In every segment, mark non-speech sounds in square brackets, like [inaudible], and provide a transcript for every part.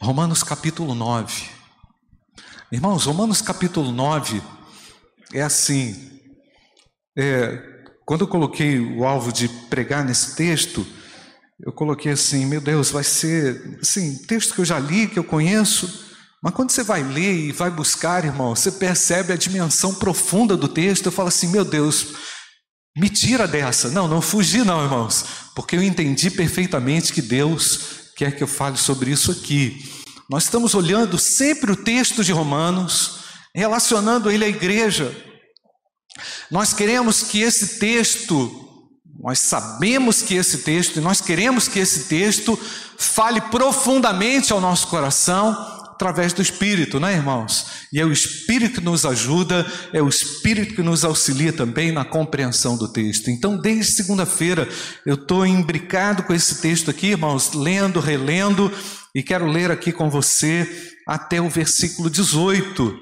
Romanos capítulo 9. Irmãos, Romanos capítulo 9 é assim. É, quando eu coloquei o alvo de pregar nesse texto, eu coloquei assim: meu Deus, vai ser assim, texto que eu já li, que eu conheço. Mas quando você vai ler e vai buscar, irmão, você percebe a dimensão profunda do texto. Eu falo assim: meu Deus, me tira dessa. Não, não fugi, não, irmãos, porque eu entendi perfeitamente que Deus quer que eu fale sobre isso aqui. Nós estamos olhando sempre o texto de Romanos, relacionando ele à igreja. Nós queremos que esse texto, nós sabemos que esse texto, e nós queremos que esse texto fale profundamente ao nosso coração através do Espírito, né, irmãos? E é o Espírito que nos ajuda, é o Espírito que nos auxilia também na compreensão do texto. Então, desde segunda-feira, eu estou imbricado com esse texto aqui, irmãos, lendo, relendo, e quero ler aqui com você até o versículo 18.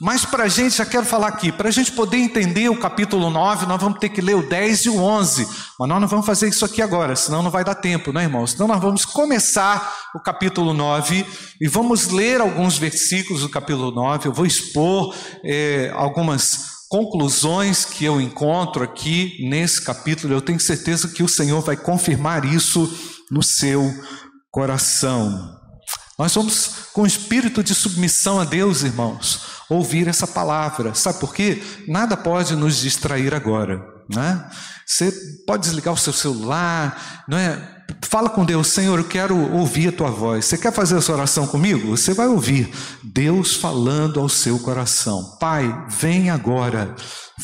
Mas para a gente, já quero falar aqui, para a gente poder entender o capítulo 9, nós vamos ter que ler o 10 e o 11. Mas nós não vamos fazer isso aqui agora, senão não vai dar tempo, né, irmãos? Então nós vamos começar o capítulo 9 e vamos ler alguns versículos do capítulo 9. Eu vou expor é, algumas conclusões que eu encontro aqui nesse capítulo. Eu tenho certeza que o Senhor vai confirmar isso no seu coração. Nós vamos com espírito de submissão a Deus, irmãos ouvir essa palavra. Sabe por quê? Nada pode nos distrair agora. Né? Você pode desligar o seu celular, não é? Fala com Deus, Senhor, eu quero ouvir a tua voz. Você quer fazer essa oração comigo? Você vai ouvir Deus falando ao seu coração. Pai, vem agora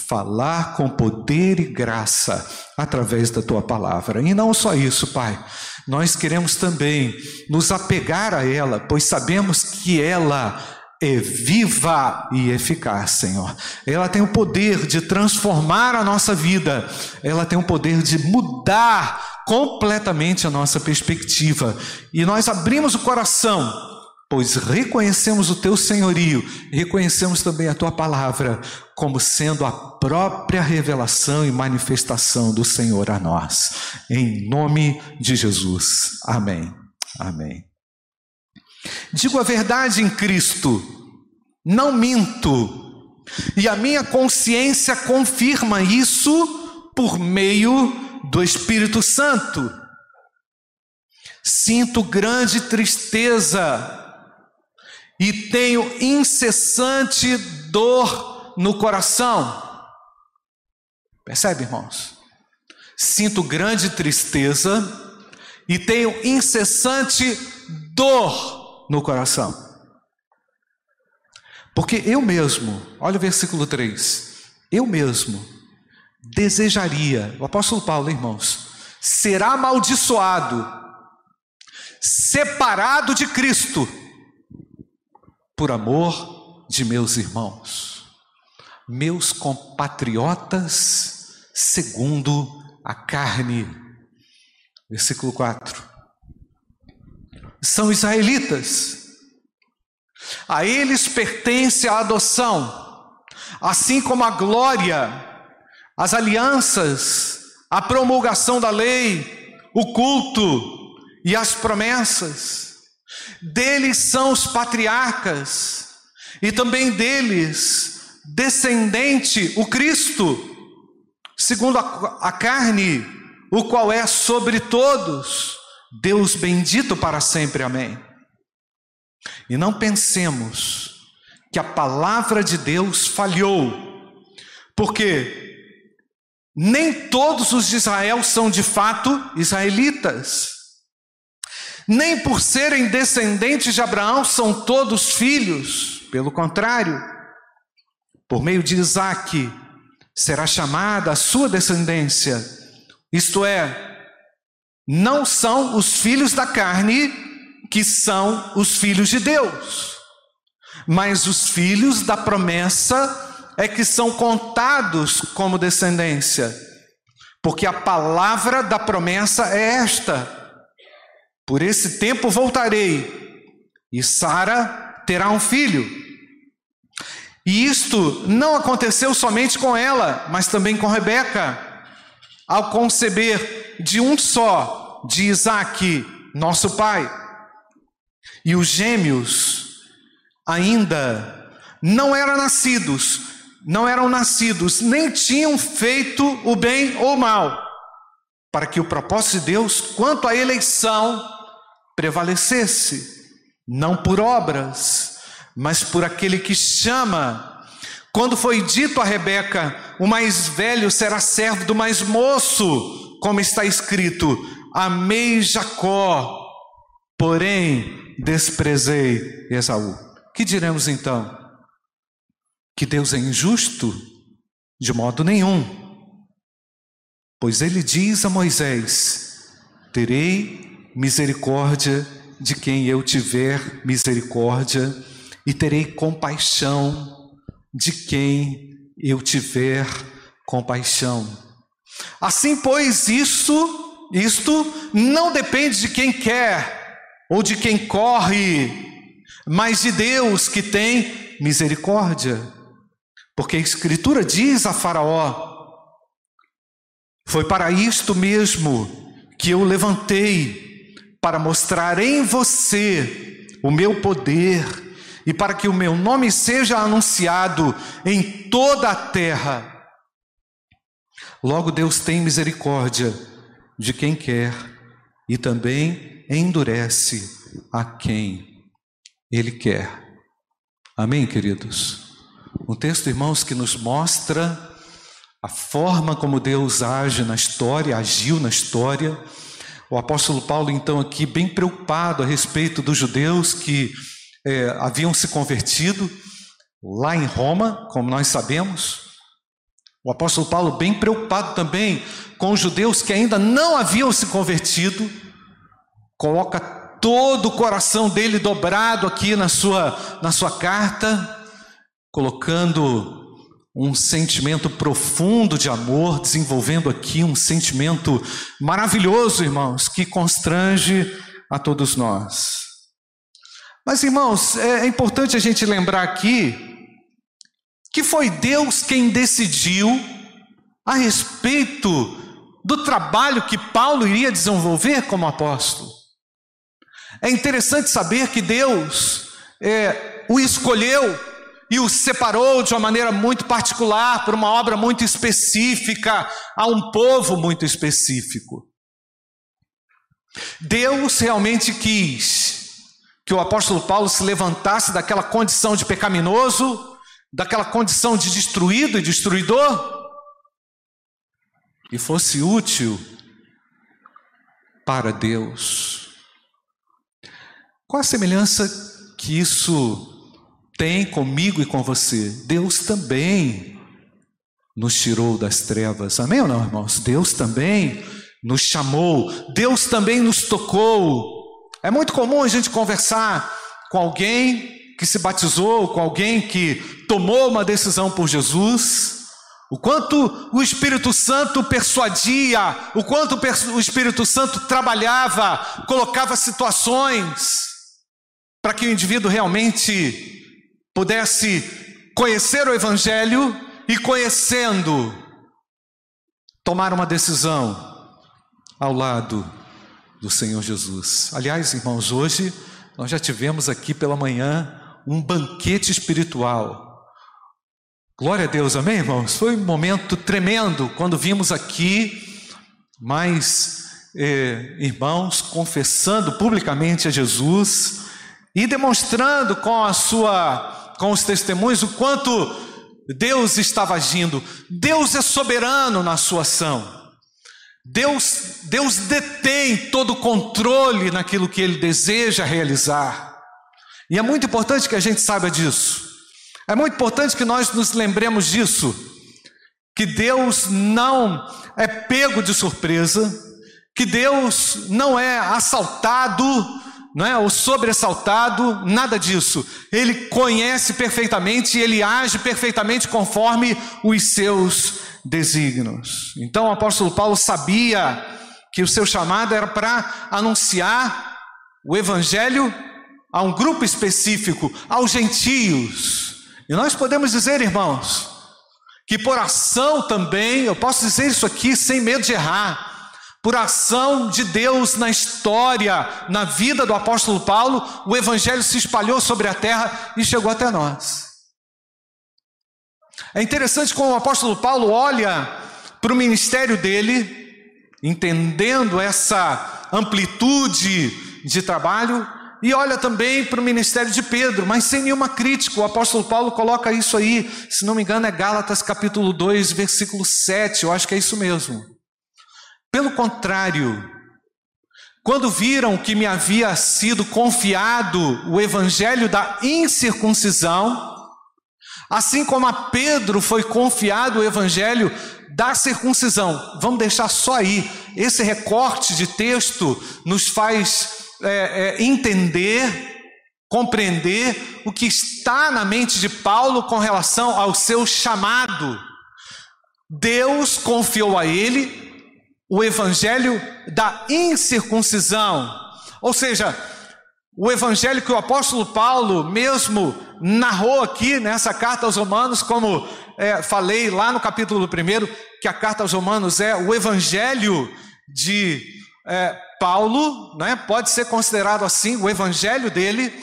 falar com poder e graça através da tua palavra. E não só isso, Pai. Nós queremos também nos apegar a ela, pois sabemos que ela é viva e eficaz, Senhor. Ela tem o poder de transformar a nossa vida, ela tem o poder de mudar completamente a nossa perspectiva. E nós abrimos o coração, pois reconhecemos o teu senhorio, reconhecemos também a tua palavra como sendo a própria revelação e manifestação do Senhor a nós. Em nome de Jesus. Amém. Amém. Digo a verdade em Cristo, não minto, e a minha consciência confirma isso por meio do Espírito Santo. Sinto grande tristeza e tenho incessante dor no coração. Percebe, irmãos? Sinto grande tristeza e tenho incessante dor no coração. Porque eu mesmo, olha o versículo 3, eu mesmo desejaria, o apóstolo Paulo, irmãos, será amaldiçoado, separado de Cristo, por amor de meus irmãos, meus compatriotas, segundo a carne. Versículo 4 são israelitas. A eles pertence a adoção, assim como a glória, as alianças, a promulgação da lei, o culto e as promessas. Deles são os patriarcas, e também deles, descendente, o Cristo, segundo a, a carne, o qual é sobre todos Deus bendito para sempre, amém. E não pensemos que a palavra de Deus falhou, porque nem todos os de Israel são de fato israelitas, nem por serem descendentes de Abraão são todos filhos, pelo contrário, por meio de Isaac será chamada a sua descendência, isto é, não são os filhos da carne que são os filhos de Deus, mas os filhos da promessa é que são contados como descendência, porque a palavra da promessa é esta: por esse tempo voltarei, e Sara terá um filho. E isto não aconteceu somente com ela, mas também com Rebeca, ao conceber de um só, de Isaac, nosso pai. E os gêmeos ainda não eram nascidos, não eram nascidos, nem tinham feito o bem ou o mal, para que o propósito de Deus quanto à eleição prevalecesse, não por obras, mas por aquele que chama. Quando foi dito a Rebeca: o mais velho será servo do mais moço, como está escrito: amei Jacó, porém desprezei Esaú. Que diremos então? Que Deus é injusto? De modo nenhum. Pois ele diz a Moisés: Terei misericórdia de quem eu tiver misericórdia, e terei compaixão de quem eu tiver compaixão. Assim, pois, isso, isto não depende de quem quer ou de quem corre, mas de Deus que tem misericórdia. Porque a Escritura diz a Faraó: Foi para isto mesmo que eu levantei, para mostrar em você o meu poder e para que o meu nome seja anunciado em toda a terra. Logo, Deus tem misericórdia de quem quer e também endurece a quem Ele quer. Amém, queridos? Um texto, irmãos, que nos mostra a forma como Deus age na história, agiu na história. O apóstolo Paulo, então, aqui, bem preocupado a respeito dos judeus que é, haviam se convertido lá em Roma, como nós sabemos. O apóstolo Paulo, bem preocupado também com os judeus que ainda não haviam se convertido, coloca todo o coração dele dobrado aqui na sua, na sua carta, colocando um sentimento profundo de amor, desenvolvendo aqui um sentimento maravilhoso, irmãos, que constrange a todos nós. Mas, irmãos, é, é importante a gente lembrar aqui que foi Deus quem decidiu a respeito do trabalho que Paulo iria desenvolver como apóstolo. É interessante saber que Deus é, o escolheu e o separou de uma maneira muito particular, para uma obra muito específica, a um povo muito específico. Deus realmente quis que o apóstolo Paulo se levantasse daquela condição de pecaminoso, daquela condição de destruído e destruidor, e fosse útil para Deus. Qual a semelhança que isso tem comigo e com você? Deus também nos tirou das trevas, amém ou não, irmãos? Deus também nos chamou, Deus também nos tocou. É muito comum a gente conversar com alguém que se batizou, com alguém que tomou uma decisão por Jesus, o quanto o Espírito Santo persuadia, o quanto o Espírito Santo trabalhava, colocava situações para que o indivíduo realmente pudesse conhecer o Evangelho e, conhecendo, tomar uma decisão ao lado do Senhor Jesus. Aliás, irmãos, hoje nós já tivemos aqui pela manhã um banquete espiritual. Glória a Deus, amém, irmãos? Foi um momento tremendo quando vimos aqui mais eh, irmãos confessando publicamente a Jesus e demonstrando com a sua, com os testemunhos o quanto Deus estava agindo. Deus é soberano na sua ação. Deus, Deus detém todo o controle naquilo que Ele deseja realizar. E é muito importante que a gente saiba disso. É muito importante que nós nos lembremos disso. Que Deus não é pego de surpresa, que Deus não é assaltado, não é, ou sobressaltado, nada disso. Ele conhece perfeitamente e ele age perfeitamente conforme os seus desígnios. Então o apóstolo Paulo sabia que o seu chamado era para anunciar o evangelho a um grupo específico, aos gentios. E nós podemos dizer, irmãos, que por ação também, eu posso dizer isso aqui sem medo de errar, Por ação de Deus na história, na vida do apóstolo Paulo, o evangelho se espalhou sobre a terra e chegou até nós. É interessante como o apóstolo Paulo olha para o ministério dele, entendendo essa amplitude de trabalho, e olha também para o ministério de Pedro, mas sem nenhuma crítica. O apóstolo Paulo coloca isso aí, se não me engano, é Gálatas capítulo 2, versículo 7, eu acho que é isso mesmo. Pelo contrário, quando viram que me havia sido confiado o evangelho da incircuncisão, assim como a Pedro foi confiado o evangelho da circuncisão. Vamos deixar só aí. Esse recorte de texto nos faz é, é, entender, compreender o que está na mente de Paulo com relação ao seu chamado. Deus confiou a ele o evangelho da incircuncisão, ou seja, o evangelho que o apóstolo Paulo mesmo narrou aqui nessa carta aos Romanos, como é, falei lá no capítulo 1, que a carta aos Romanos é o evangelho de é, Paulo, né, pode ser considerado assim, o evangelho dele,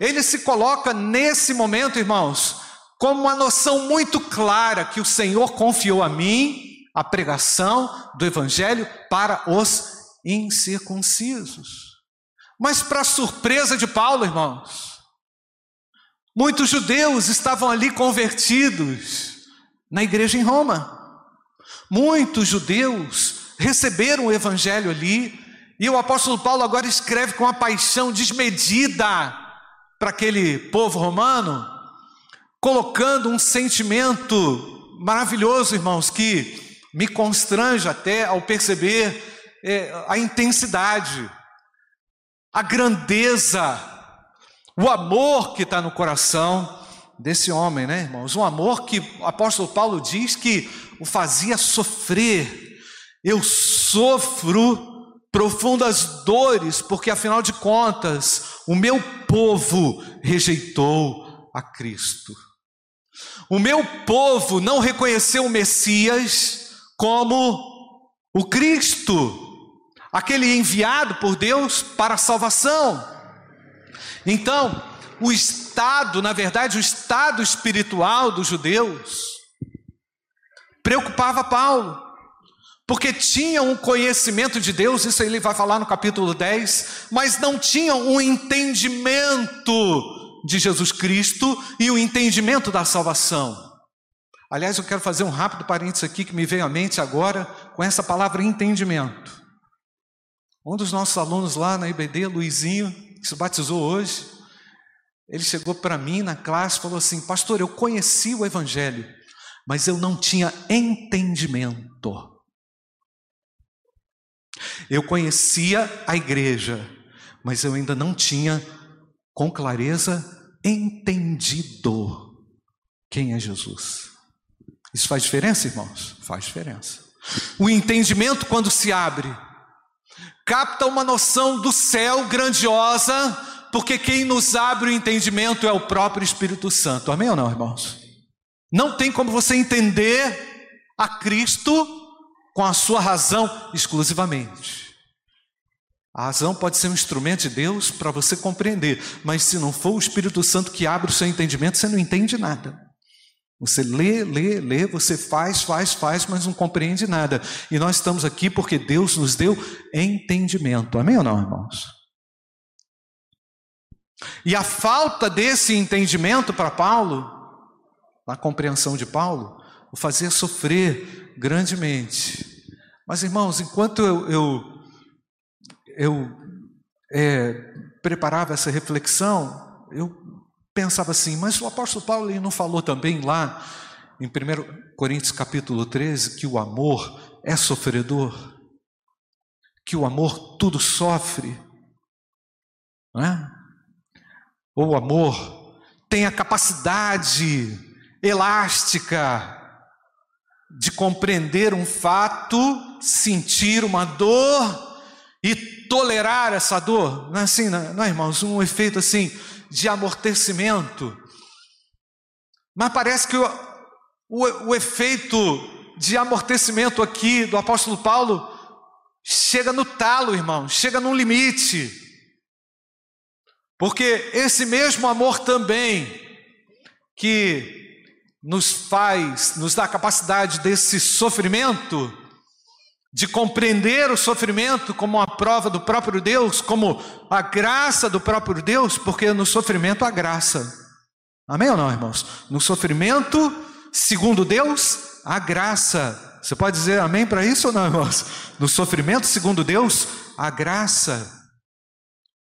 ele se coloca nesse momento, irmãos, como uma noção muito clara que o Senhor confiou a mim a pregação do evangelho para os incircuncisos. Mas, para surpresa de Paulo, irmãos, muitos judeus estavam ali convertidos na igreja em Roma. Muitos judeus receberam o evangelho ali, e o apóstolo Paulo agora escreve com uma paixão desmedida para aquele povo romano, colocando um sentimento maravilhoso, irmãos, que me constrange até ao perceber é, a intensidade, a grandeza, o amor que está no coração desse homem, né, irmãos? Um amor que o apóstolo Paulo diz que o fazia sofrer. Eu sofro profundas dores, porque afinal de contas, o meu povo rejeitou a Cristo. O meu povo não reconheceu o Messias como o Cristo, aquele enviado por Deus para a salvação. Então, o estado, na verdade, o estado espiritual dos judeus preocupava Paulo porque tinham um conhecimento de Deus, isso ele vai falar no capítulo 10, mas não tinham um entendimento de Jesus Cristo e o um entendimento da salvação. Aliás, eu quero fazer um rápido parênteses aqui que me veio à mente agora com essa palavra entendimento. Um dos nossos alunos lá na IBD, Luizinho, que se batizou hoje, ele chegou para mim na classe e falou assim: Pastor, eu conheci o Evangelho, mas eu não tinha entendimento. Eu conhecia a igreja, mas eu ainda não tinha com clareza entendido quem é Jesus. Isso faz diferença, irmãos? Faz diferença. O entendimento, quando se abre, capta uma noção do céu grandiosa, porque quem nos abre o entendimento é o próprio Espírito Santo. Amém ou não, irmãos? Não tem como você entender a Cristo com a sua razão exclusivamente. A razão pode ser um instrumento de Deus para você compreender, mas se não for o Espírito Santo que abre o seu entendimento, você não entende nada. Você lê, lê, lê, você faz, faz, faz, mas não compreende nada. E nós estamos aqui porque Deus nos deu entendimento. Amém ou não, irmãos? E a falta desse entendimento para Paulo, na compreensão de Paulo, o fazia sofrer grandemente. Mas, irmãos, enquanto eu, eu, eu é, preparava essa reflexão, eu pensava assim, mas o apóstolo Paulo ele não falou também lá em 1 Coríntios capítulo 13 que o amor é sofredor, que o amor tudo sofre, não é? Ou o amor tem a capacidade elástica de compreender um fato, sentir uma dor e tolerar essa dor. Não é assim, não é, irmãos? Um efeito assim de amortecimento. Mas parece que o, o, o efeito de amortecimento aqui do apóstolo Paulo chega no talo, irmão, chega no limite. Porque esse mesmo amor também que nos faz, nos dá a capacidade desse sofrimento, de compreender o sofrimento como uma prova do próprio Deus, como a graça do próprio Deus, porque no sofrimento há graça. Amém ou não, irmãos? No sofrimento, segundo Deus, há graça. Você pode dizer amém para isso ou não, irmãos? No sofrimento, segundo Deus, há graça.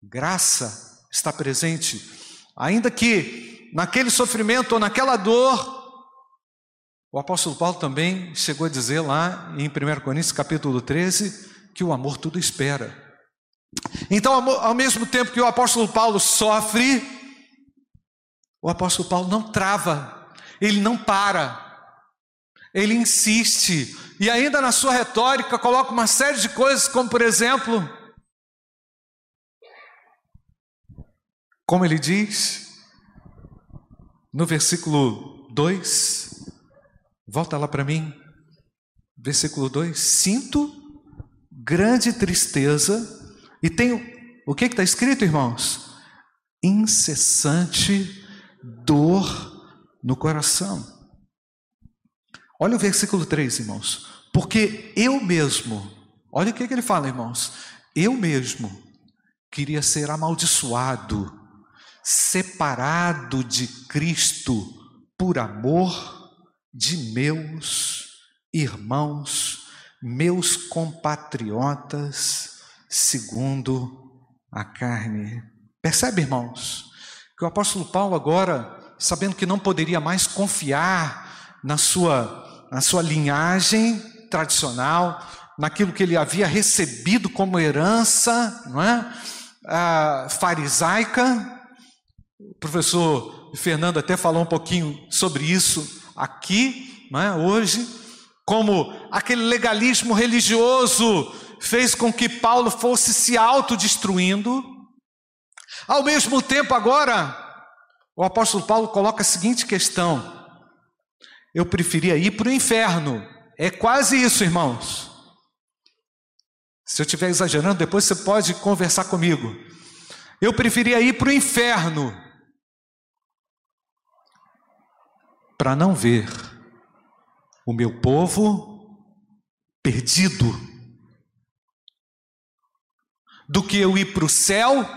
Graça está presente. Ainda que naquele sofrimento ou naquela dor, o apóstolo Paulo também chegou a dizer lá em 1 Coríntios capítulo 13 que o amor tudo espera. Então, ao mesmo tempo que o apóstolo Paulo sofre, o apóstolo Paulo não trava, ele não para, ele insiste, e ainda na sua retórica coloca uma série de coisas, como por exemplo, como ele diz no versículo 2, Volta lá para mim. Versículo 2: Sinto grande tristeza, e tenho, o que está escrito, irmãos? Incessante dor no coração. Olha o versículo 3, irmãos. Porque eu mesmo, olha o que, que ele fala, irmãos. Eu mesmo queria ser amaldiçoado, separado de Cristo por amor de meus irmãos, meus compatriotas, segundo a carne. Percebe, irmãos, que o apóstolo Paulo agora, sabendo que não poderia mais confiar na sua, na sua linhagem tradicional, naquilo que ele havia recebido como herança, não é? A farisaica. O professor Fernando até falou um pouquinho sobre isso aqui, é, hoje, como aquele legalismo religioso fez com que Paulo fosse se autodestruindo. Ao mesmo tempo, agora, o apóstolo Paulo coloca a seguinte questão: eu preferia ir para o inferno. É quase isso, irmãos. Se eu estiver exagerando, depois você pode conversar comigo. Eu preferia ir para o inferno para não ver o meu povo perdido, do que eu ir para o céu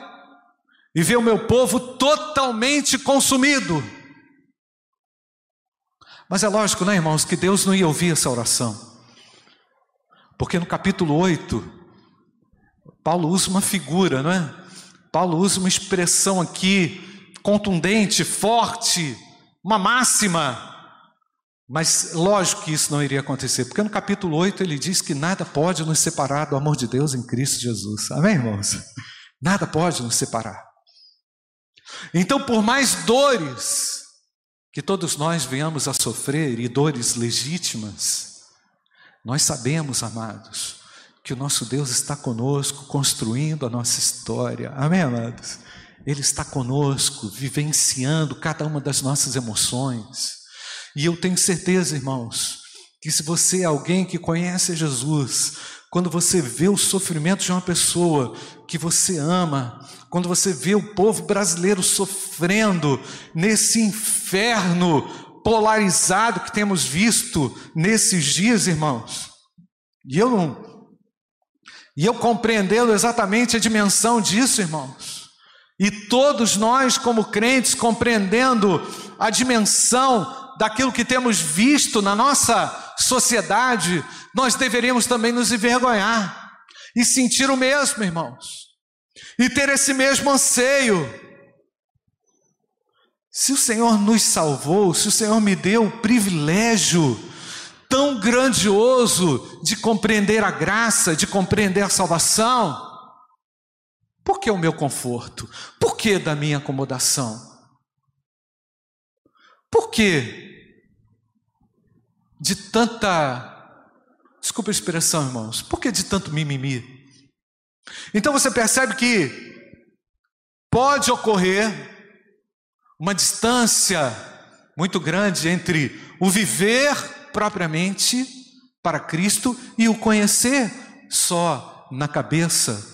e ver o meu povo totalmente consumido. Mas é lógico, né, irmãos, que Deus não ia ouvir essa oração. Porque no capítulo 8, Paulo usa uma figura, não é? Paulo usa uma expressão aqui contundente, forte, uma máxima. Mas lógico que isso não iria acontecer, porque no capítulo 8 ele diz que nada pode nos separar do amor de Deus em Cristo Jesus. Amém, irmãos? Nada pode nos separar. Então, por mais dores que todos nós venhamos a sofrer, e dores legítimas, nós sabemos, amados, que o nosso Deus está conosco, construindo a nossa história. Amém, amados? Ele está conosco, vivenciando cada uma das nossas emoções. E eu tenho certeza, irmãos, que se você é alguém que conhece Jesus, quando você vê o sofrimento de uma pessoa que você ama, quando você vê o povo brasileiro sofrendo nesse inferno polarizado que temos visto nesses dias, irmãos, e eu não, e eu compreendendo exatamente a dimensão disso, irmãos, e todos nós, como crentes, compreendendo a dimensão daquilo que temos visto na nossa sociedade, nós deveríamos também nos envergonhar e sentir o mesmo, irmãos, e ter esse mesmo anseio. Se o Senhor nos salvou, se o Senhor me deu o privilégio tão grandioso de compreender a graça, de compreender a salvação, por que o meu conforto? Por que da minha acomodação? Por que de tanta. Desculpa a expressão, irmãos. Por que de tanto mimimi? Então você percebe que pode ocorrer uma distância muito grande entre o viver propriamente para Cristo e o conhecer só na cabeça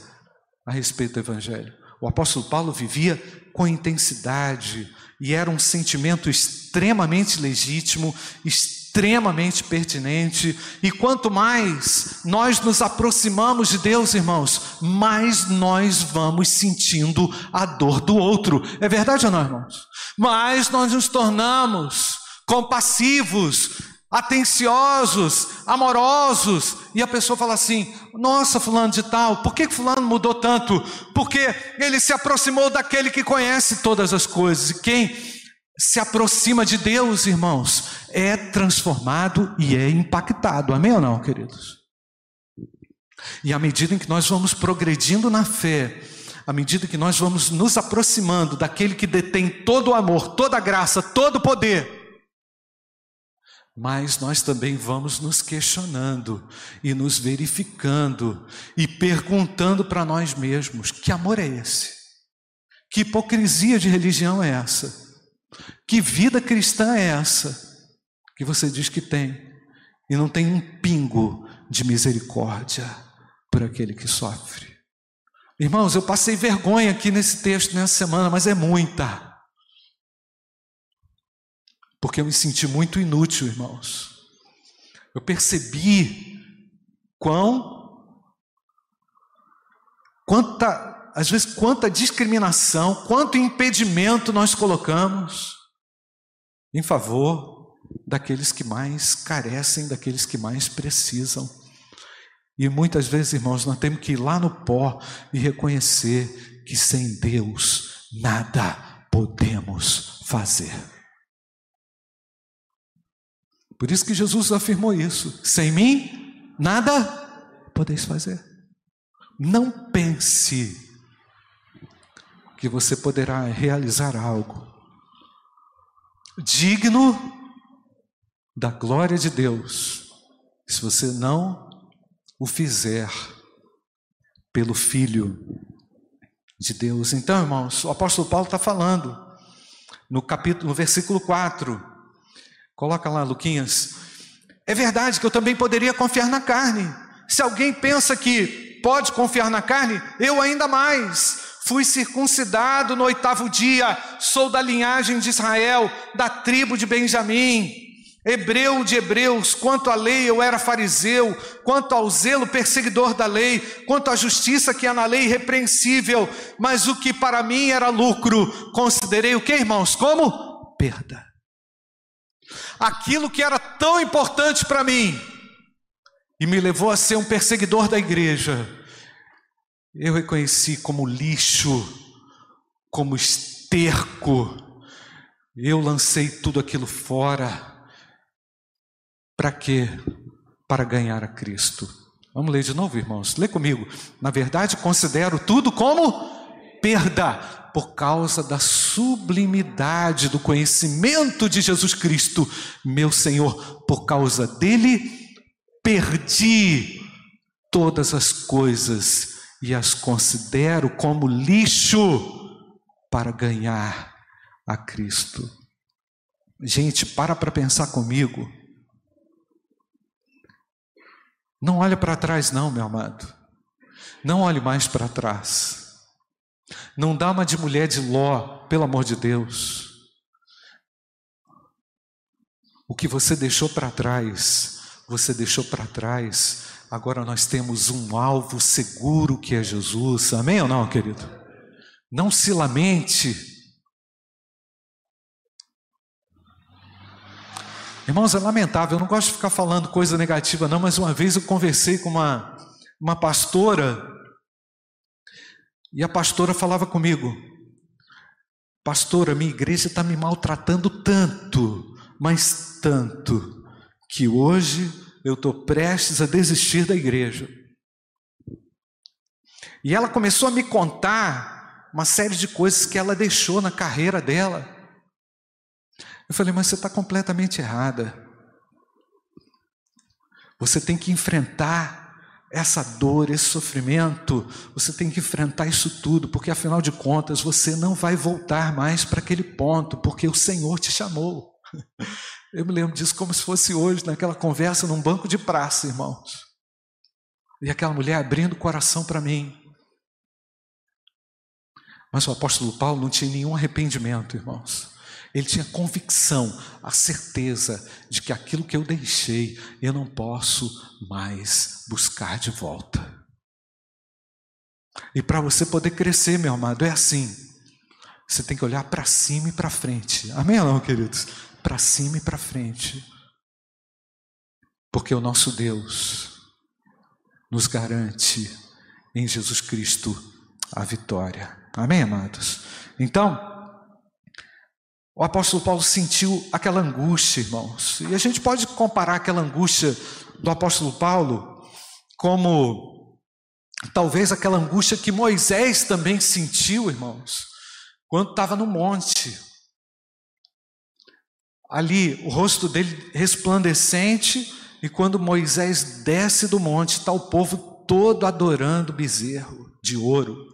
a respeito do Evangelho. O apóstolo Paulo vivia com intensidade e era um sentimento extremamente legítimo, extremamente pertinente. E quanto mais nós nos aproximamos de Deus, irmãos, mais nós vamos sentindo a dor do outro. É verdade ou não, irmãos? Mais nós nos tornamos compassivos, atenciosos, amorosos, e a pessoa fala assim: Nossa, Fulano de Tal, por que Fulano mudou tanto? Porque ele se aproximou daquele que conhece todas as coisas, e quem se aproxima de Deus, irmãos, é transformado e é impactado, amém ou não, queridos? E à medida em que nós vamos progredindo na fé, à medida que nós vamos nos aproximando daquele que detém todo o amor, toda a graça, todo o poder, mas nós também vamos nos questionando e nos verificando e perguntando para nós mesmos: que amor é esse? Que hipocrisia de religião é essa? Que vida cristã é essa que você diz que tem e não tem um pingo de misericórdia por aquele que sofre? Irmãos, eu passei vergonha aqui nesse texto nessa semana, mas é muita porque eu me senti muito inútil, irmãos. Eu percebi quão, quanta, às vezes, quanta discriminação, quanto impedimento nós colocamos em favor daqueles que mais carecem, daqueles que mais precisam. E muitas vezes, irmãos, nós temos que ir lá no pó e reconhecer que sem Deus nada podemos fazer. Por isso que Jesus afirmou isso: sem mim, nada podeis fazer. Não pense que você poderá realizar algo digno da glória de Deus, se você não o fizer pelo Filho de Deus. Então, irmãos, o apóstolo Paulo está falando no capítulo, no versículo 4 Coloca lá, Luquinhas. É verdade que eu também poderia confiar na carne. Se alguém pensa que pode confiar na carne, eu ainda mais. Fui circuncidado no oitavo dia, sou da linhagem de Israel, da tribo de Benjamim. Hebreu de hebreus, quanto à lei eu era fariseu, quanto ao zelo perseguidor da lei, quanto à justiça que há na lei irrepreensível, mas o que para mim era lucro, considerei o que, irmãos? Como? Perda aquilo que era tão importante para mim e me levou a ser um perseguidor da igreja, eu reconheci como lixo, como esterco, eu lancei tudo aquilo fora. Para quê? Para ganhar a Cristo. Vamos ler de novo, irmãos. Lê comigo. Na verdade, considero tudo como perda por causa da sublimidade do conhecimento de Jesus Cristo, meu Senhor, por causa dele, perdi todas as coisas e as considero como lixo para ganhar a Cristo. Gente, para para pensar comigo. Não olhe para trás, não, meu amado. Não olhe mais para trás. Não dá uma de mulher de Ló, pelo amor de Deus. O que você deixou para trás, você deixou para trás. Agora nós temos um alvo seguro que é Jesus. Amém ou não, querido? Não se lamente. Irmãos, é lamentável, eu não gosto de ficar falando coisa negativa, não, mas uma vez eu conversei com uma, uma pastora e a pastora falava comigo: Pastora, minha igreja está me maltratando tanto, mas tanto, que hoje eu estou prestes a desistir da igreja. E ela começou a me contar uma série de coisas que ela deixou na carreira dela. Eu falei, mas você está completamente errada. Você tem que enfrentar essa dor, esse sofrimento, você tem que enfrentar isso tudo, porque afinal de contas você não vai voltar mais para aquele ponto, porque o Senhor te chamou. [laughs] Eu me lembro disso como se fosse hoje, naquela conversa num banco de praça, irmãos. E aquela mulher abrindo o coração para mim. Mas o apóstolo Paulo não tinha nenhum arrependimento, irmãos. Ele tinha convicção, a certeza de que aquilo que eu deixei, eu não posso mais buscar de volta. E para você poder crescer, meu amado, é assim. Você tem que olhar para cima e para frente. Amém ou não, queridos? Para cima e para frente. Porque o nosso Deus nos garante em Jesus Cristo a vitória. Amém, amados? Então, o apóstolo Paulo sentiu aquela angústia, irmãos. E a gente pode comparar aquela angústia do apóstolo Paulo como talvez aquela angústia que Moisés também sentiu, irmãos, quando estava no monte. Ali, o rosto dele resplandecente, e quando Moisés desce do monte, está o povo todo adorando o bezerro de ouro.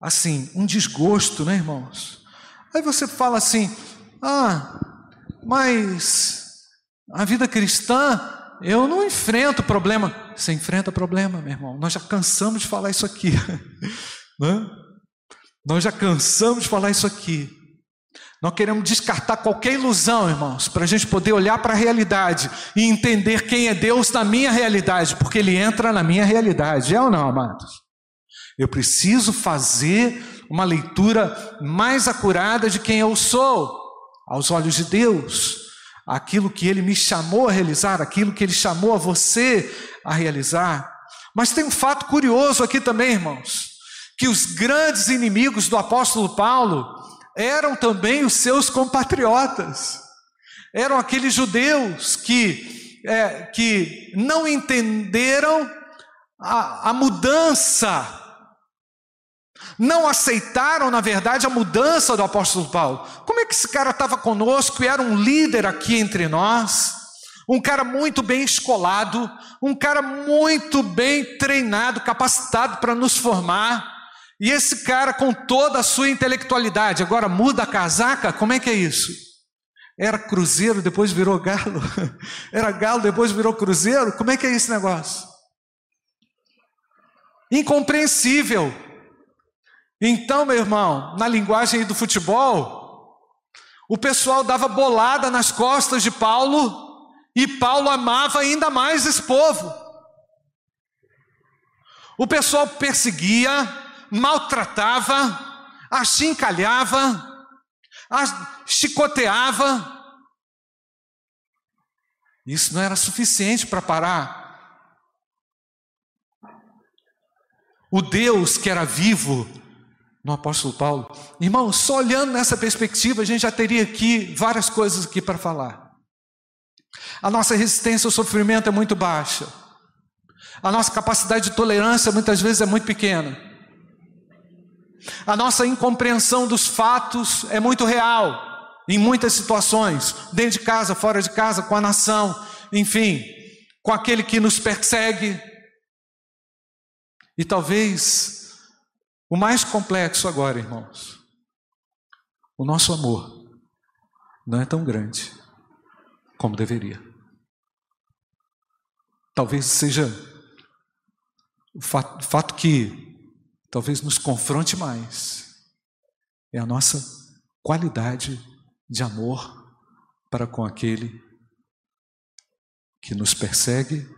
Assim, um desgosto, né, irmãos? Aí você fala assim: ah, mas a vida cristã, eu não enfrento problema. Você enfrenta problema, meu irmão. Nós já cansamos de falar isso aqui. [laughs] né? Nós já cansamos de falar isso aqui. Nós queremos descartar qualquer ilusão, irmãos, para a gente poder olhar para a realidade e entender quem é Deus na minha realidade, porque Ele entra na minha realidade, é ou não, amados? Eu preciso fazer uma leitura mais acurada de quem eu sou, aos olhos de Deus, aquilo que Ele me chamou a realizar, aquilo que Ele chamou a você a realizar. Mas tem um fato curioso aqui também, irmãos, que os grandes inimigos do apóstolo Paulo, eram também os seus compatriotas, eram aqueles judeus que, é, que não entenderam a, a mudança, não aceitaram, na verdade, a mudança do apóstolo Paulo. Como é que esse cara estava conosco e era um líder aqui entre nós? Um cara muito bem escolado, um cara muito bem treinado, capacitado para nos formar. E esse cara, com toda a sua intelectualidade, agora muda a casaca? Como é que é isso? Era cruzeiro, depois virou galo. [laughs] Era galo, depois virou cruzeiro? Como é que é esse negócio? Incompreensível. Então, meu irmão, na linguagem do futebol, o pessoal dava bolada nas costas de Paulo e Paulo amava ainda mais esse povo. O pessoal perseguia, maltratava, achincalhava, chicoteava. Isso não era suficiente para parar. O Deus que era vivo no apóstolo Paulo. Irmão, só olhando nessa perspectiva, a gente já teria aqui várias coisas aqui para falar. A nossa resistência ao sofrimento é muito baixa. A nossa capacidade de tolerância muitas vezes é muito pequena. A nossa incompreensão dos fatos é muito real, em muitas situações, dentro de casa, fora de casa, com a nação, enfim, com aquele que nos persegue. E talvez o mais complexo agora, irmãos, o nosso amor não é tão grande como deveria. Talvez seja o fato, o fato que talvez nos confronte mais é a nossa qualidade de amor para com aquele que nos persegue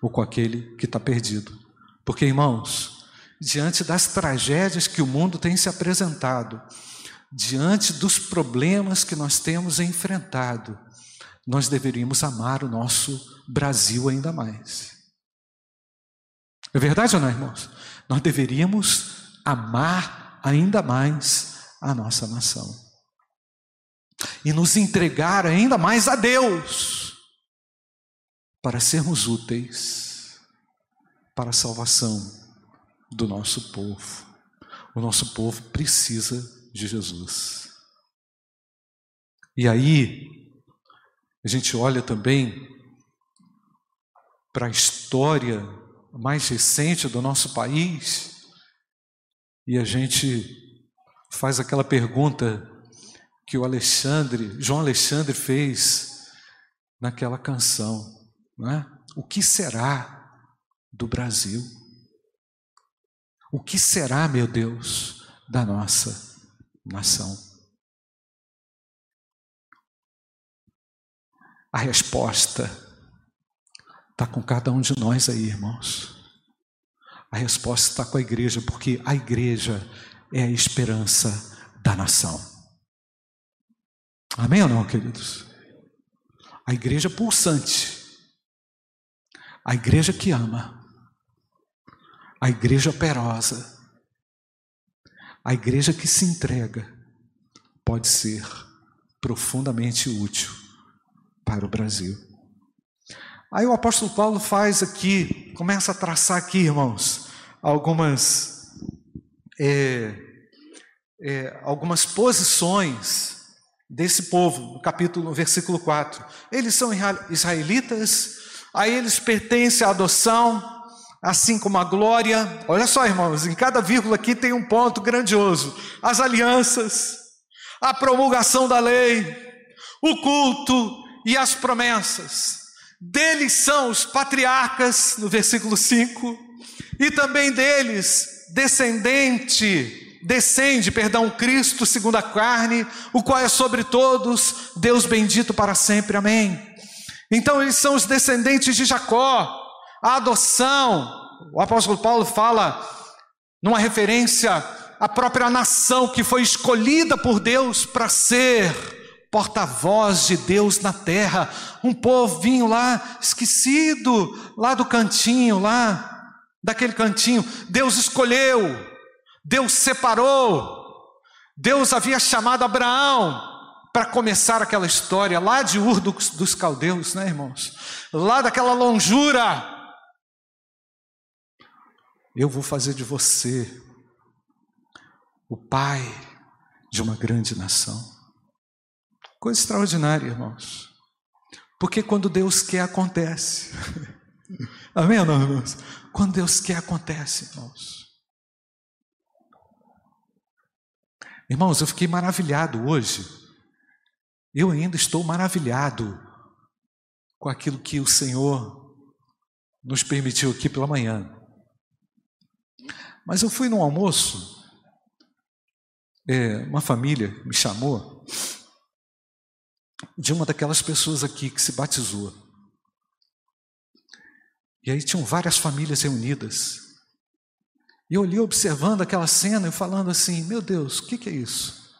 ou com aquele que está perdido. Porque, irmãos, diante das tragédias que o mundo tem se apresentado, diante dos problemas que nós temos enfrentado, nós deveríamos amar o nosso Brasil ainda mais. É verdade ou não, irmãos? Nós deveríamos amar ainda mais a nossa nação e nos entregar ainda mais a Deus para sermos úteis para a salvação do nosso povo. O nosso povo precisa de Jesus. E aí, a gente olha também para a história mais recente do nosso país, e a gente faz aquela pergunta que o Alexandre, João Alexandre fez naquela canção, não é? O que será do Brasil. O que será, meu Deus, da nossa nação? A resposta está com cada um de nós aí, irmãos. A resposta está com a igreja, porque a igreja é a esperança da nação. Amém ou não, queridos? A igreja pulsante, a igreja que ama, a igreja operosa, a igreja que se entrega, pode ser profundamente útil para o Brasil. Aí o apóstolo Paulo faz aqui, começa a traçar aqui, irmãos, algumas, é, é, algumas posições desse povo, no capítulo, no versículo 4. Eles são israelitas, a eles pertence a adoção, assim como a glória. Olha só, irmãos, em cada vírgula aqui tem um ponto grandioso: as alianças, a promulgação da lei, o culto e as promessas. Deles são os patriarcas, no versículo 5, e também deles, descendente, descende, perdão, Cristo segundo a carne, o qual é sobre todos, Deus bendito para sempre, amém. Então eles são os descendentes de Jacó, a adoção, o apóstolo Paulo fala numa referência à própria nação que foi escolhida por Deus para ser porta-voz de Deus na terra, um povinho lá esquecido, lá do cantinho, lá daquele cantinho. Deus escolheu, Deus separou, Deus havia chamado Abraão para começar aquela história lá de Ur dos, Caldeus, né, irmãos? Lá daquela longura. Eu vou fazer de você o pai de uma grande nação. Coisa extraordinária, irmãos. Porque quando Deus quer, acontece. [laughs] Amém irmãos? Quando Deus quer, acontece, irmãos. Irmãos, eu fiquei maravilhado hoje. Eu ainda estou maravilhado com aquilo que o Senhor nos permitiu aqui pela manhã. Mas eu fui num almoço, é, uma família me chamou, de uma daquelas pessoas aqui que se batizou. E aí tinham várias famílias reunidas. E eu ali observando aquela cena e falando assim: Meu Deus, o que, que, é isso?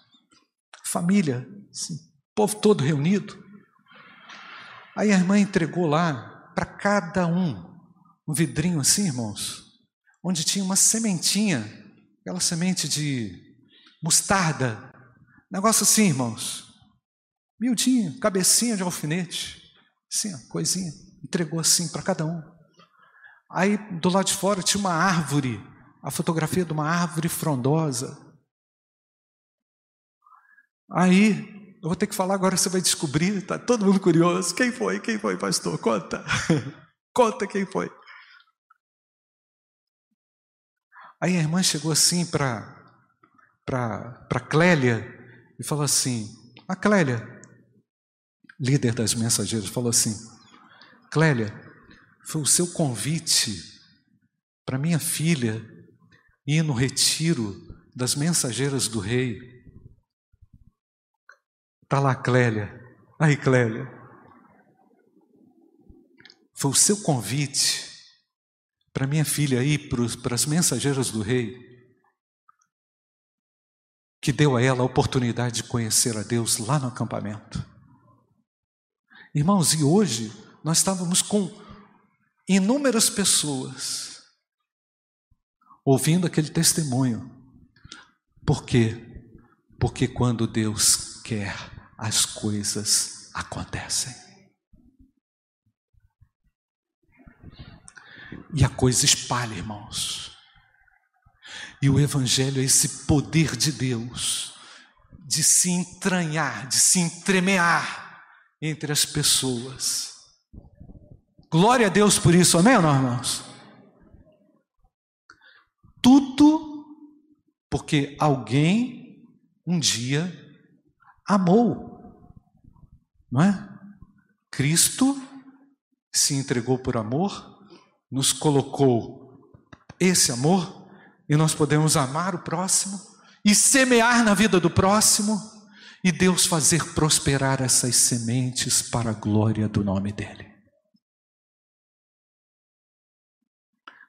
Família, assim, povo todo reunido. Aí a irmã entregou lá para cada um um vidrinho assim, irmãos, onde tinha uma sementinha, aquela semente de mostarda. Negócio assim, irmãos. Miudinho, cabecinha de alfinete, assim, ó, coisinha, entregou assim para cada um. Aí do lado de fora tinha uma árvore, a fotografia de uma árvore frondosa. Aí, eu vou ter que falar agora, você vai descobrir, tá todo mundo curioso. Quem foi? Quem foi, pastor? Conta. [laughs] Conta quem foi. Aí a irmã chegou assim para Clélia e falou assim: A Clélia, líder das mensageiras, falou assim: Clélia, foi o seu convite para minha filha ir no retiro das mensageiras do rei. Está lá, Clélia. Aí, Clélia. Foi o seu convite para minha filha ir para as mensageiras do rei que deu a ela a oportunidade de conhecer a Deus lá no acampamento. Irmãos, e hoje nós estávamos com inúmeras pessoas ouvindo aquele testemunho. Por quê? Porque quando Deus quer, as coisas acontecem. E a coisa espalha, irmãos. E o Evangelho é esse poder de Deus de se entranhar, de se entremear entre as pessoas. Glória a Deus por isso, amém, irmãos? Tudo porque alguém um dia amou, não é? Cristo se entregou por amor nos colocou esse amor e nós podemos amar o próximo e semear na vida do próximo e Deus fazer prosperar essas sementes para a glória do nome dEle.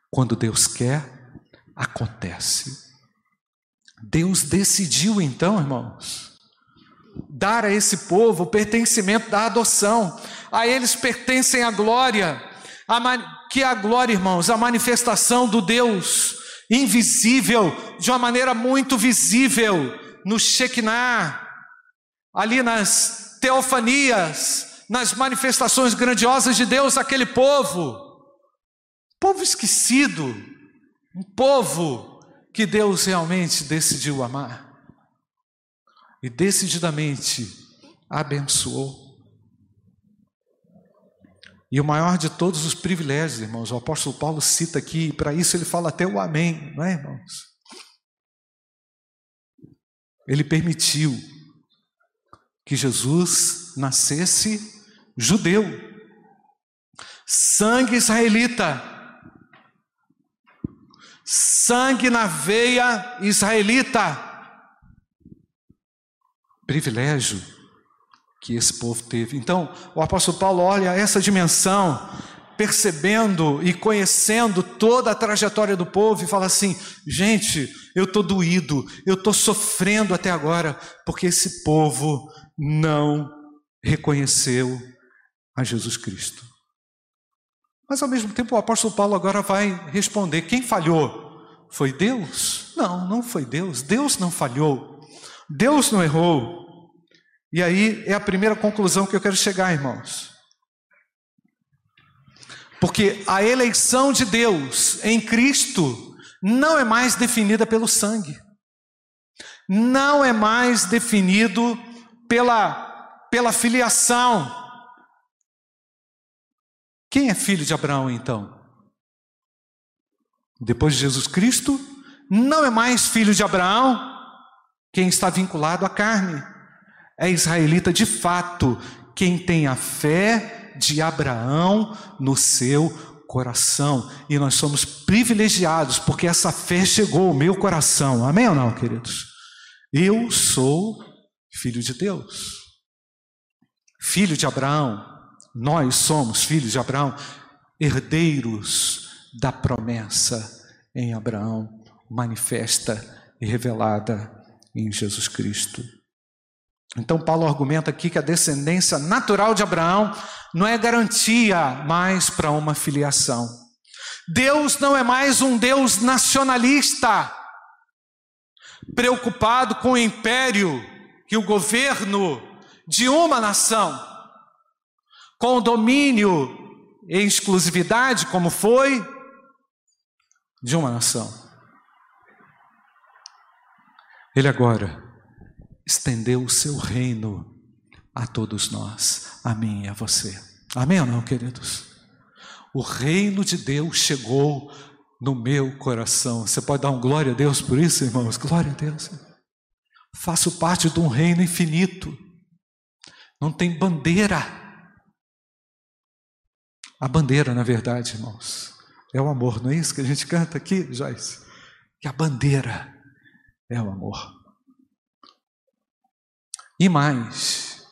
Quando Deus quer, acontece. Deus decidiu então, irmãos, dar a esse povo o pertencimento da adoção. A eles pertencem a glória, a que a glória, irmãos, a manifestação do Deus invisível de uma maneira muito visível no Shekinah, ali nas teofanias, nas manifestações grandiosas de Deus aquele povo, povo esquecido, um povo que Deus realmente decidiu amar. E decididamente abençoou. E o maior de todos os privilégios, irmãos, o apóstolo Paulo cita aqui, e para isso ele fala até o amém, não é, irmãos? Ele permitiu que Jesus nascesse judeu, sangue israelita, sangue na veia israelita. Privilégio que esse povo teve. Então, o apóstolo Paulo olha essa dimensão, percebendo e conhecendo toda a trajetória do povo e fala assim: gente, eu estou doído, eu estou sofrendo até agora, porque esse povo não reconheceu a Jesus Cristo. Mas ao mesmo tempo o apóstolo Paulo agora vai responder: quem falhou? Foi Deus? Não, não foi Deus. Deus não falhou. Deus não errou. E aí é a primeira conclusão que eu quero chegar, irmãos. Porque a eleição de Deus em Cristo não é mais definida pelo sangue, não é mais definido pela, pela filiação. Quem é filho de Abraão então? Depois de Jesus Cristo, não é mais filho de Abraão quem está vinculado à carne é israelita de fato quem tem a fé de Abraão no seu coração. E nós somos privilegiados porque essa fé chegou ao meu coração. Amém ou não, queridos? Eu sou filho de Deus. Filho de Abraão. Nós somos filhos de Abraão, herdeiros da promessa em Abraão, manifesta e revelada em Jesus Cristo. Então, Paulo argumenta aqui que a descendência natural de Abraão não é garantia mais para uma filiação. Deus não é mais um Deus nacionalista, preocupado com o império e o governo de uma nação, com o domínio e exclusividade, como foi, de uma nação. Ele agora estendeu o seu reino a todos nós, a mim e a você. Amém ou não, queridos? O reino de Deus chegou no meu coração. Você pode dar um glória a Deus por isso, irmãos? Glória a Deus. Faço parte de um reino infinito. Não tem bandeira. A bandeira, na verdade, irmãos, é o amor, não é isso que a gente canta aqui, Joyce? Que a bandeira é o amor. E mais,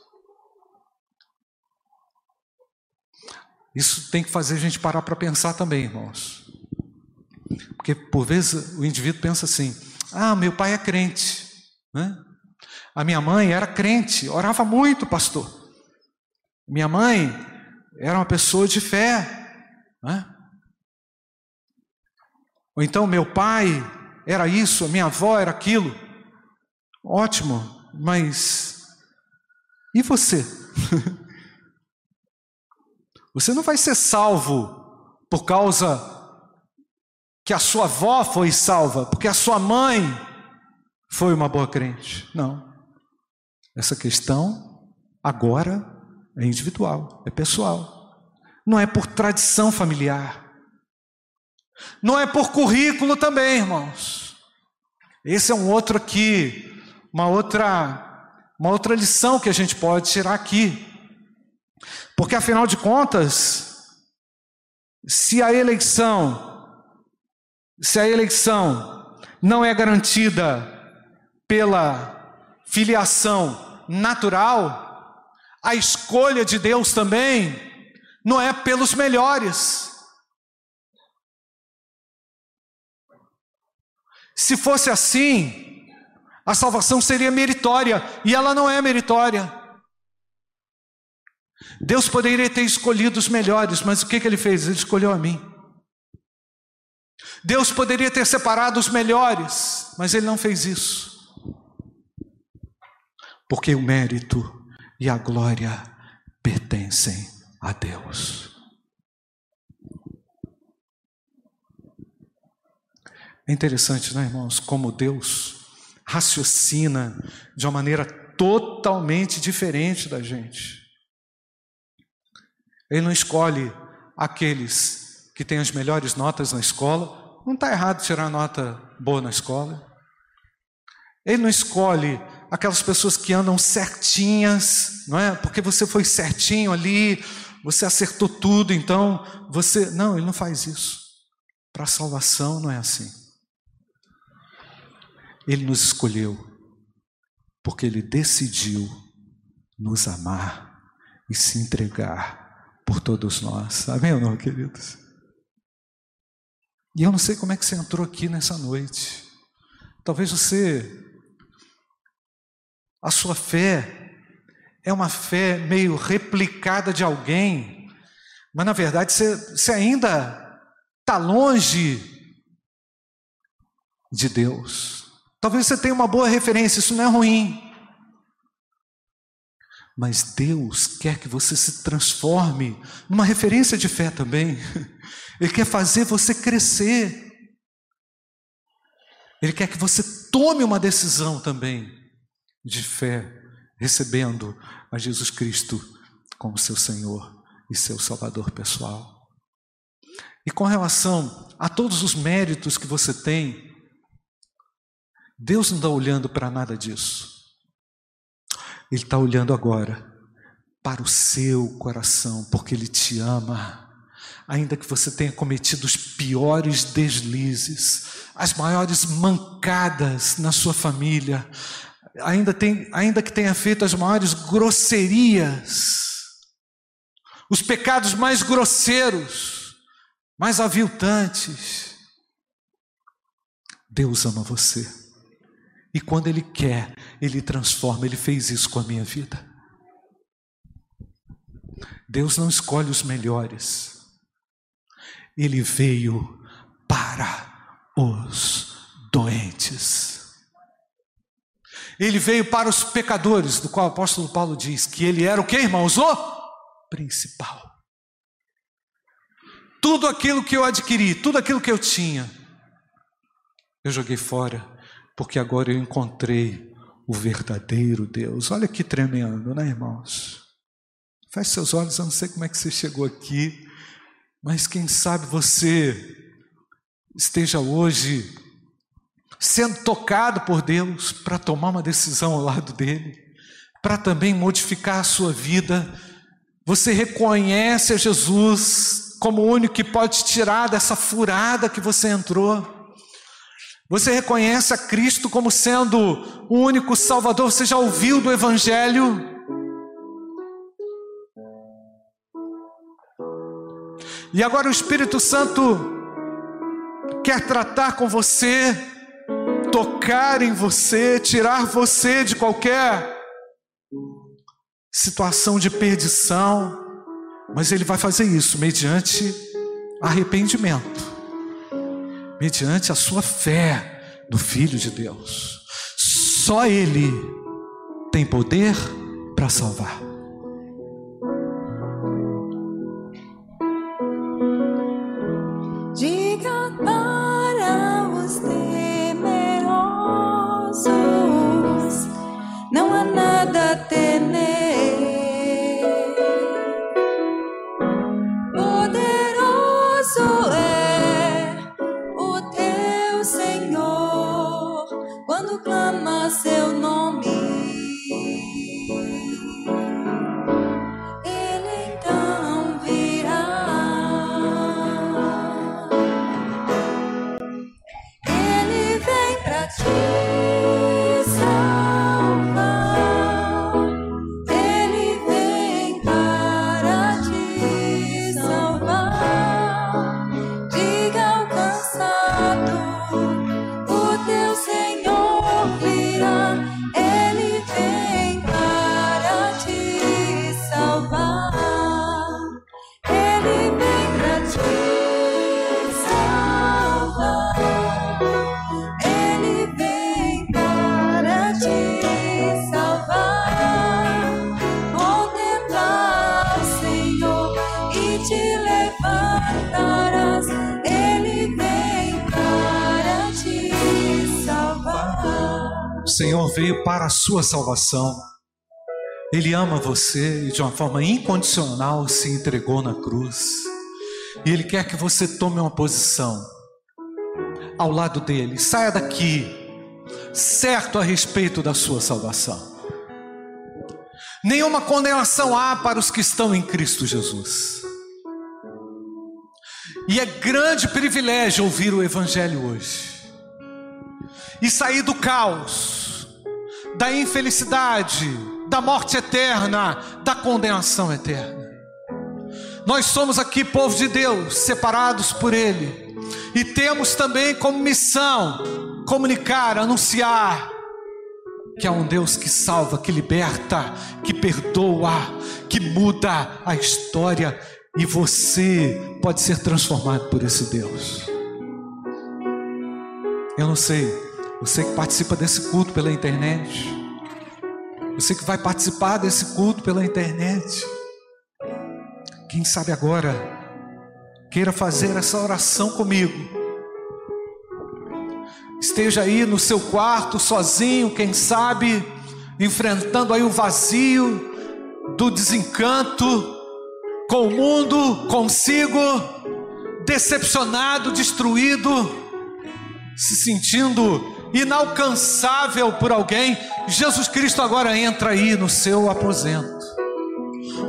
isso tem que fazer a gente parar para pensar também, irmãos. Porque por vezes o indivíduo pensa assim: ah, meu pai é crente, né? A minha mãe era crente, orava muito, pastor. Minha mãe era uma pessoa de fé, né? Ou então meu pai era isso, minha avó era aquilo. Ótimo, mas e você? [laughs] Você não vai ser salvo por causa que a sua avó foi salva, porque a sua mãe foi uma boa crente. Não. Essa questão agora é individual, é pessoal. Não é por tradição familiar. Não é por currículo também, irmãos. Esse é um outro aqui, uma outra uma outra lição que a gente pode tirar aqui. Porque afinal de contas, se a eleição, se a eleição não é garantida pela filiação natural, a escolha de Deus também não é pelos melhores. Se fosse assim, a salvação seria meritória, e ela não é meritória. Deus poderia ter escolhido os melhores, mas o que, que ele fez? Ele escolheu a mim. Deus poderia ter separado os melhores, mas ele não fez isso. Porque o mérito e a glória pertencem a Deus. É interessante, né, irmãos, como Deus raciocina de uma maneira totalmente diferente da gente. Ele não escolhe aqueles que têm as melhores notas na escola. Não está errado tirar nota boa na escola. Ele não escolhe aquelas pessoas que andam certinhas, não é? Porque você foi certinho ali, você acertou tudo, então você. Não, ele não faz isso. Para a salvação não é assim. Ele nos escolheu porque Ele decidiu nos amar e se entregar por todos nós. Amém ou não, queridos? E eu não sei como é que você entrou aqui nessa noite. Talvez você, a sua fé é uma fé meio replicada de alguém, mas na verdade você, você ainda está longe de Deus. Talvez você tenha uma boa referência, isso não é ruim. Mas Deus quer que você se transforme numa referência de fé também. [laughs] Ele quer fazer você crescer. Ele quer que você tome uma decisão também de fé, recebendo a Jesus Cristo como seu Senhor e seu Salvador pessoal. E com relação a todos os méritos que você tem, Deus não está olhando para nada disso. Ele está olhando agora para o seu coração, porque Ele te ama. Ainda que você tenha cometido os piores deslizes, as maiores mancadas na sua família, ainda, tem, ainda que tenha feito as maiores grosserias, os pecados mais grosseiros, mais aviltantes, Deus ama você. E quando Ele quer, Ele transforma. Ele fez isso com a minha vida. Deus não escolhe os melhores. Ele veio para os doentes. Ele veio para os pecadores, do qual o apóstolo Paulo diz que ele era o que, irmãos? O principal. Tudo aquilo que eu adquiri, tudo aquilo que eu tinha, eu joguei fora porque agora eu encontrei o verdadeiro Deus. Olha que tremendo, né, irmãos? Feche seus olhos, eu não sei como é que você chegou aqui, mas quem sabe você esteja hoje sendo tocado por Deus para tomar uma decisão ao lado dele, para também modificar a sua vida. Você reconhece a Jesus como o único que pode tirar dessa furada que você entrou. Você reconhece a Cristo como sendo o único Salvador? Você já ouviu do Evangelho? E agora o Espírito Santo quer tratar com você, tocar em você, tirar você de qualquer situação de perdição, mas Ele vai fazer isso mediante arrependimento mediante a sua fé no Filho de Deus. Só Ele tem poder para salvar. Salvação. Ele ama você e de uma forma incondicional se entregou na cruz. E Ele quer que você tome uma posição ao lado dele. Saia daqui, certo a respeito da sua salvação. Nenhuma condenação há para os que estão em Cristo Jesus. E é grande privilégio ouvir o Evangelho hoje e sair do caos, da infelicidade, da morte eterna, da condenação eterna. Nós somos aqui povo de Deus, separados por Ele, e temos também como missão comunicar, anunciar que é um Deus que salva, que liberta, que perdoa, que muda a história e você pode ser transformado por esse Deus. Eu não sei, você que participa desse culto pela internet, você que vai participar desse culto pela internet, quem sabe agora queira fazer essa oração comigo. Esteja aí no seu quarto sozinho, quem sabe, enfrentando aí o vazio do desencanto com o mundo, consigo, decepcionado, destruído, se sentindo inalcançável por alguém. Jesus Cristo agora entra aí no seu aposento.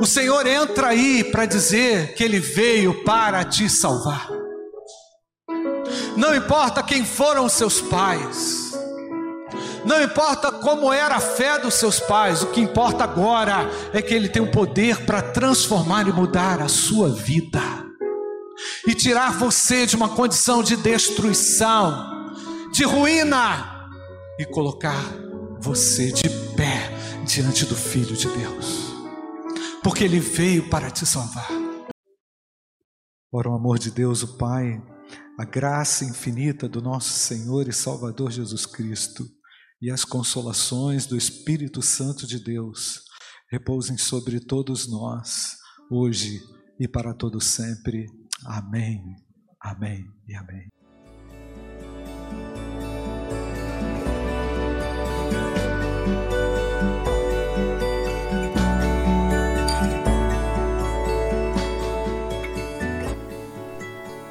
O Senhor entra aí para dizer que Ele veio para te salvar. Não importa quem foram seus pais, não importa como era a fé dos seus pais, o que importa agora é que Ele tem o poder para transformar e mudar a sua vida e tirar você de uma condição de destruição, de ruína e colocar você de pé diante do Filho de Deus, porque Ele veio para te salvar. Ora, o amor de Deus, o Pai a graça infinita do nosso Senhor e Salvador Jesus Cristo e as consolações do Espírito Santo de Deus repousem sobre todos nós, hoje e para todo sempre. Amém. Amém e amém.